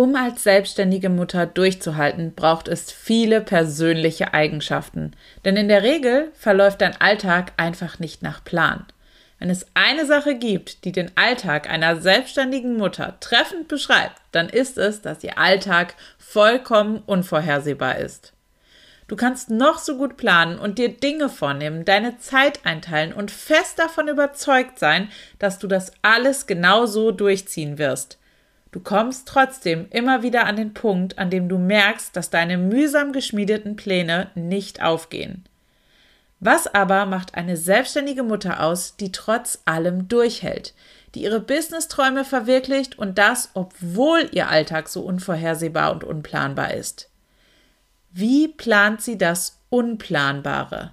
Um als selbstständige Mutter durchzuhalten, braucht es viele persönliche Eigenschaften. Denn in der Regel verläuft dein Alltag einfach nicht nach Plan. Wenn es eine Sache gibt, die den Alltag einer selbstständigen Mutter treffend beschreibt, dann ist es, dass ihr Alltag vollkommen unvorhersehbar ist. Du kannst noch so gut planen und dir Dinge vornehmen, deine Zeit einteilen und fest davon überzeugt sein, dass du das alles genau so durchziehen wirst. Du kommst trotzdem immer wieder an den Punkt, an dem du merkst, dass deine mühsam geschmiedeten Pläne nicht aufgehen. Was aber macht eine selbstständige Mutter aus, die trotz allem durchhält, die ihre Businessträume verwirklicht und das, obwohl ihr Alltag so unvorhersehbar und unplanbar ist? Wie plant sie das Unplanbare?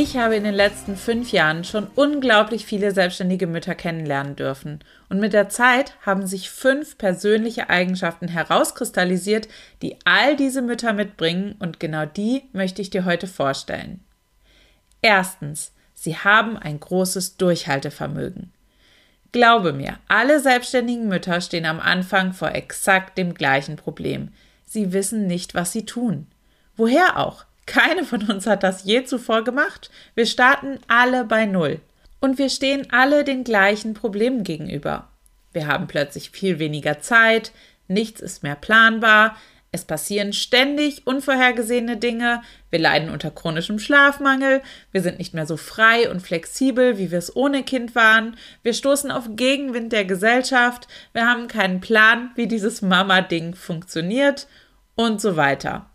Ich habe in den letzten fünf Jahren schon unglaublich viele selbstständige Mütter kennenlernen dürfen. Und mit der Zeit haben sich fünf persönliche Eigenschaften herauskristallisiert, die all diese Mütter mitbringen und genau die möchte ich dir heute vorstellen. Erstens, sie haben ein großes Durchhaltevermögen. Glaube mir, alle selbstständigen Mütter stehen am Anfang vor exakt dem gleichen Problem. Sie wissen nicht, was sie tun. Woher auch? Keine von uns hat das je zuvor gemacht. Wir starten alle bei Null. Und wir stehen alle den gleichen Problemen gegenüber. Wir haben plötzlich viel weniger Zeit, nichts ist mehr planbar, es passieren ständig unvorhergesehene Dinge, wir leiden unter chronischem Schlafmangel, wir sind nicht mehr so frei und flexibel, wie wir es ohne Kind waren, wir stoßen auf Gegenwind der Gesellschaft, wir haben keinen Plan, wie dieses Mama-Ding funktioniert und so weiter.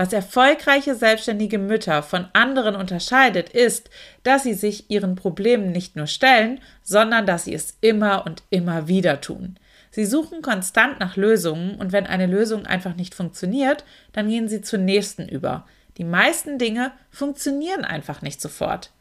Was erfolgreiche selbstständige Mütter von anderen unterscheidet, ist, dass sie sich ihren Problemen nicht nur stellen, sondern dass sie es immer und immer wieder tun. Sie suchen konstant nach Lösungen und wenn eine Lösung einfach nicht funktioniert, dann gehen sie zur nächsten über. Die meisten Dinge funktionieren einfach nicht sofort.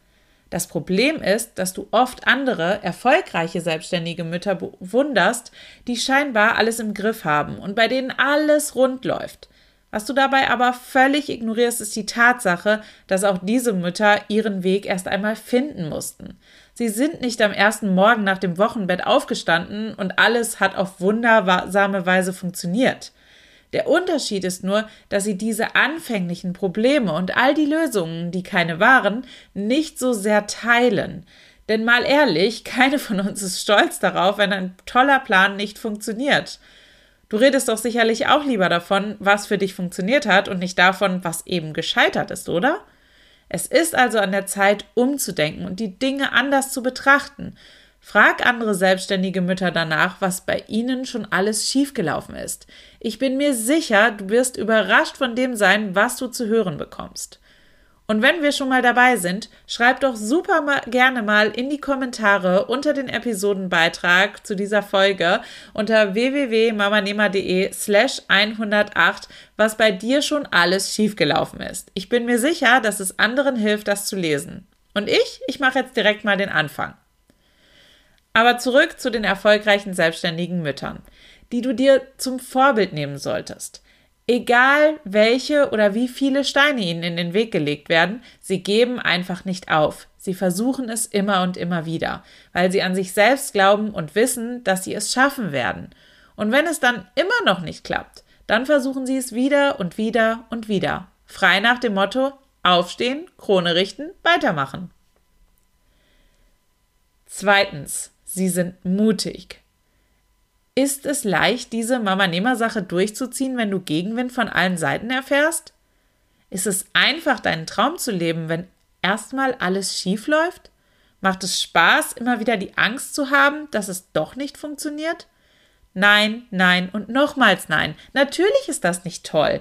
Das Problem ist, dass du oft andere, erfolgreiche selbstständige Mütter bewunderst, die scheinbar alles im Griff haben und bei denen alles rund läuft. Was du dabei aber völlig ignorierst, ist die Tatsache, dass auch diese Mütter ihren Weg erst einmal finden mussten. Sie sind nicht am ersten Morgen nach dem Wochenbett aufgestanden und alles hat auf wundersame Weise funktioniert. Der Unterschied ist nur, dass sie diese anfänglichen Probleme und all die Lösungen, die keine waren, nicht so sehr teilen. Denn mal ehrlich, keine von uns ist stolz darauf, wenn ein toller Plan nicht funktioniert. Du redest doch sicherlich auch lieber davon, was für dich funktioniert hat und nicht davon, was eben gescheitert ist, oder? Es ist also an der Zeit, umzudenken und die Dinge anders zu betrachten. Frag andere selbstständige Mütter danach, was bei ihnen schon alles schiefgelaufen ist. Ich bin mir sicher, du wirst überrascht von dem sein, was du zu hören bekommst. Und wenn wir schon mal dabei sind, schreib doch super mal, gerne mal in die Kommentare unter den Episodenbeitrag zu dieser Folge unter www.mamanema.de slash 108, was bei dir schon alles schiefgelaufen ist. Ich bin mir sicher, dass es anderen hilft, das zu lesen. Und ich, ich mache jetzt direkt mal den Anfang. Aber zurück zu den erfolgreichen selbstständigen Müttern, die du dir zum Vorbild nehmen solltest. Egal welche oder wie viele Steine ihnen in den Weg gelegt werden, sie geben einfach nicht auf. Sie versuchen es immer und immer wieder, weil sie an sich selbst glauben und wissen, dass sie es schaffen werden. Und wenn es dann immer noch nicht klappt, dann versuchen sie es wieder und wieder und wieder. Frei nach dem Motto Aufstehen, Krone richten, weitermachen. Zweitens, sie sind mutig. Ist es leicht, diese Mama-Nehmer-Sache durchzuziehen, wenn du Gegenwind von allen Seiten erfährst? Ist es einfach, deinen Traum zu leben, wenn erstmal alles schief läuft? Macht es Spaß, immer wieder die Angst zu haben, dass es doch nicht funktioniert? Nein, nein und nochmals nein. Natürlich ist das nicht toll.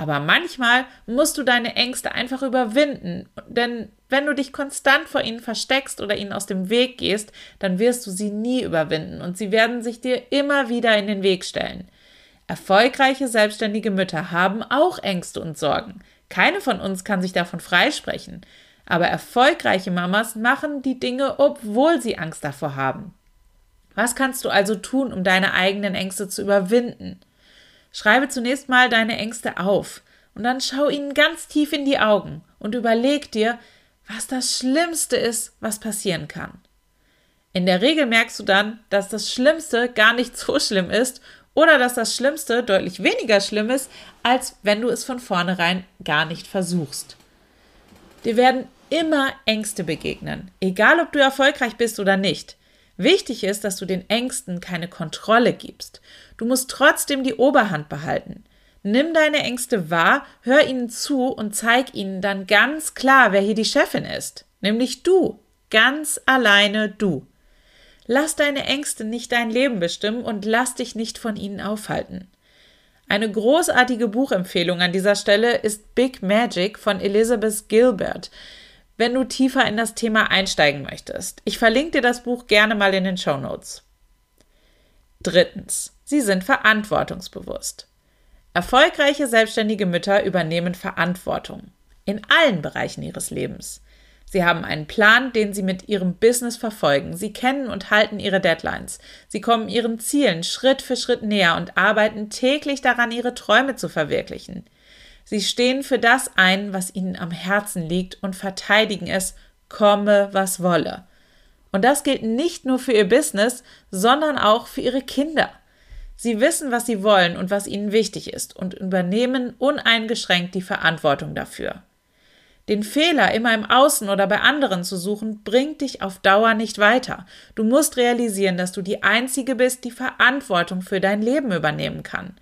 Aber manchmal musst du deine Ängste einfach überwinden, denn wenn du dich konstant vor ihnen versteckst oder ihnen aus dem Weg gehst, dann wirst du sie nie überwinden und sie werden sich dir immer wieder in den Weg stellen. Erfolgreiche selbstständige Mütter haben auch Ängste und Sorgen. Keine von uns kann sich davon freisprechen. Aber erfolgreiche Mamas machen die Dinge, obwohl sie Angst davor haben. Was kannst du also tun, um deine eigenen Ängste zu überwinden? Schreibe zunächst mal deine Ängste auf und dann schau ihnen ganz tief in die Augen und überleg dir, was das Schlimmste ist, was passieren kann. In der Regel merkst du dann, dass das Schlimmste gar nicht so schlimm ist oder dass das Schlimmste deutlich weniger schlimm ist, als wenn du es von vornherein gar nicht versuchst. Dir werden immer Ängste begegnen, egal ob du erfolgreich bist oder nicht. Wichtig ist, dass du den Ängsten keine Kontrolle gibst. Du musst trotzdem die Oberhand behalten. Nimm deine Ängste wahr, hör ihnen zu und zeig ihnen dann ganz klar, wer hier die Chefin ist. Nämlich du. Ganz alleine du. Lass deine Ängste nicht dein Leben bestimmen und lass dich nicht von ihnen aufhalten. Eine großartige Buchempfehlung an dieser Stelle ist Big Magic von Elizabeth Gilbert, wenn du tiefer in das Thema einsteigen möchtest. Ich verlinke dir das Buch gerne mal in den Show Notes. Drittens, sie sind verantwortungsbewusst. Erfolgreiche selbstständige Mütter übernehmen Verantwortung in allen Bereichen ihres Lebens. Sie haben einen Plan, den Sie mit Ihrem Business verfolgen. Sie kennen und halten Ihre Deadlines. Sie kommen Ihren Zielen Schritt für Schritt näher und arbeiten täglich daran, Ihre Träume zu verwirklichen. Sie stehen für das ein, was Ihnen am Herzen liegt und verteidigen es, komme, was wolle. Und das gilt nicht nur für Ihr Business, sondern auch für Ihre Kinder. Sie wissen, was Sie wollen und was Ihnen wichtig ist und übernehmen uneingeschränkt die Verantwortung dafür. Den Fehler immer im Außen oder bei anderen zu suchen, bringt dich auf Dauer nicht weiter. Du musst realisieren, dass du die Einzige bist, die Verantwortung für dein Leben übernehmen kann.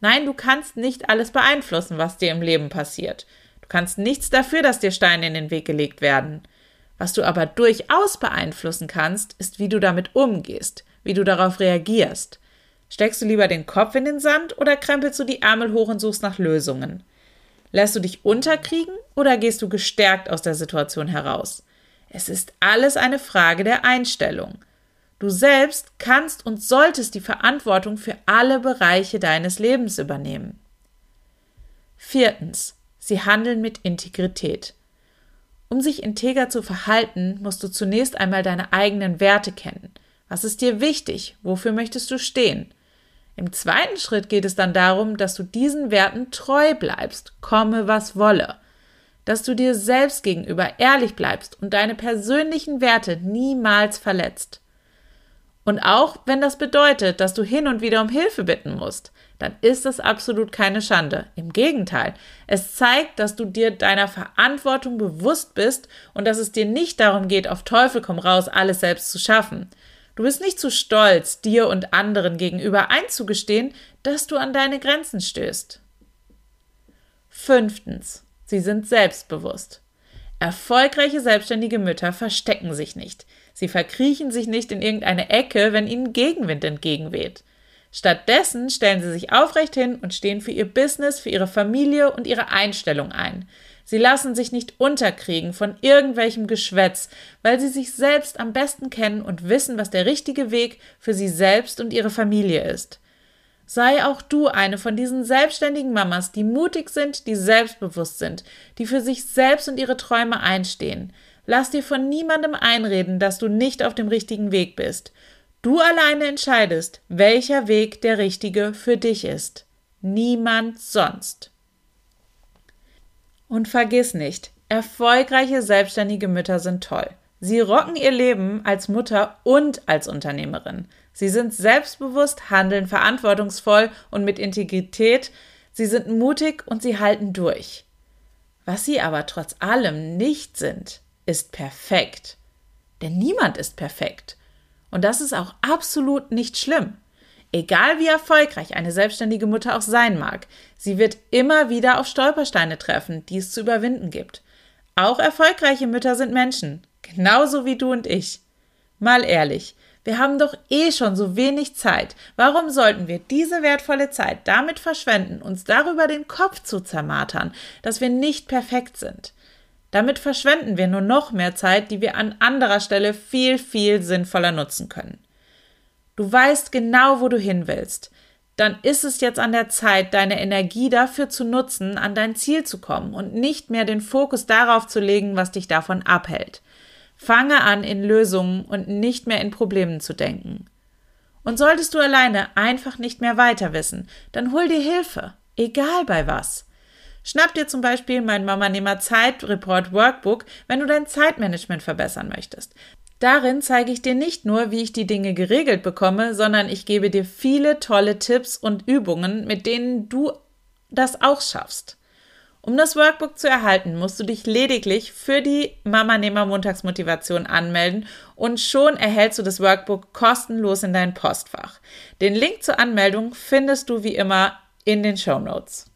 Nein, du kannst nicht alles beeinflussen, was dir im Leben passiert. Du kannst nichts dafür, dass dir Steine in den Weg gelegt werden. Was du aber durchaus beeinflussen kannst, ist, wie du damit umgehst, wie du darauf reagierst. Steckst du lieber den Kopf in den Sand oder krempelst du die Ärmel hoch und suchst nach Lösungen? Lässt du dich unterkriegen oder gehst du gestärkt aus der Situation heraus? Es ist alles eine Frage der Einstellung. Du selbst kannst und solltest die Verantwortung für alle Bereiche deines Lebens übernehmen. Viertens. Sie handeln mit Integrität. Um sich integer zu verhalten, musst du zunächst einmal deine eigenen Werte kennen. Was ist dir wichtig? Wofür möchtest du stehen? Im zweiten Schritt geht es dann darum, dass du diesen Werten treu bleibst, komme was wolle. Dass du dir selbst gegenüber ehrlich bleibst und deine persönlichen Werte niemals verletzt. Und auch wenn das bedeutet, dass du hin und wieder um Hilfe bitten musst, dann ist das absolut keine Schande. Im Gegenteil, es zeigt, dass du dir deiner Verantwortung bewusst bist und dass es dir nicht darum geht, auf Teufel komm raus, alles selbst zu schaffen. Du bist nicht zu stolz, dir und anderen gegenüber einzugestehen, dass du an deine Grenzen stößt. Fünftens. Sie sind selbstbewusst. Erfolgreiche selbstständige Mütter verstecken sich nicht. Sie verkriechen sich nicht in irgendeine Ecke, wenn ihnen Gegenwind entgegenweht. Stattdessen stellen sie sich aufrecht hin und stehen für ihr Business, für ihre Familie und ihre Einstellung ein. Sie lassen sich nicht unterkriegen von irgendwelchem Geschwätz, weil sie sich selbst am besten kennen und wissen, was der richtige Weg für sie selbst und ihre Familie ist. Sei auch du eine von diesen selbstständigen Mamas, die mutig sind, die selbstbewusst sind, die für sich selbst und ihre Träume einstehen. Lass dir von niemandem einreden, dass du nicht auf dem richtigen Weg bist. Du alleine entscheidest, welcher Weg der richtige für dich ist. Niemand sonst. Und vergiss nicht, erfolgreiche selbstständige Mütter sind toll. Sie rocken ihr Leben als Mutter und als Unternehmerin. Sie sind selbstbewusst, handeln verantwortungsvoll und mit Integrität. Sie sind mutig und sie halten durch. Was sie aber trotz allem nicht sind, ist perfekt. Denn niemand ist perfekt. Und das ist auch absolut nicht schlimm. Egal wie erfolgreich eine selbstständige Mutter auch sein mag, sie wird immer wieder auf Stolpersteine treffen, die es zu überwinden gibt. Auch erfolgreiche Mütter sind Menschen, genauso wie du und ich. Mal ehrlich, Wir haben doch eh schon so wenig Zeit. Warum sollten wir diese wertvolle Zeit damit verschwenden, uns darüber den Kopf zu zermartern, dass wir nicht perfekt sind? Damit verschwenden wir nur noch mehr Zeit, die wir an anderer Stelle viel, viel sinnvoller nutzen können. Du weißt genau, wo du hin willst. Dann ist es jetzt an der Zeit, deine Energie dafür zu nutzen, an dein Ziel zu kommen und nicht mehr den Fokus darauf zu legen, was dich davon abhält. Fange an, in Lösungen und nicht mehr in Problemen zu denken. Und solltest du alleine einfach nicht mehr weiter wissen, dann hol dir Hilfe, egal bei was. Schnapp dir zum Beispiel mein Mama Nehmer Zeit Report Workbook, wenn du dein Zeitmanagement verbessern möchtest. Darin zeige ich dir nicht nur, wie ich die Dinge geregelt bekomme, sondern ich gebe dir viele tolle Tipps und Übungen, mit denen du das auch schaffst. Um das Workbook zu erhalten, musst du dich lediglich für die Mama Nehmer Montagsmotivation anmelden und schon erhältst du das Workbook kostenlos in dein Postfach. Den Link zur Anmeldung findest du wie immer in den Show Notes.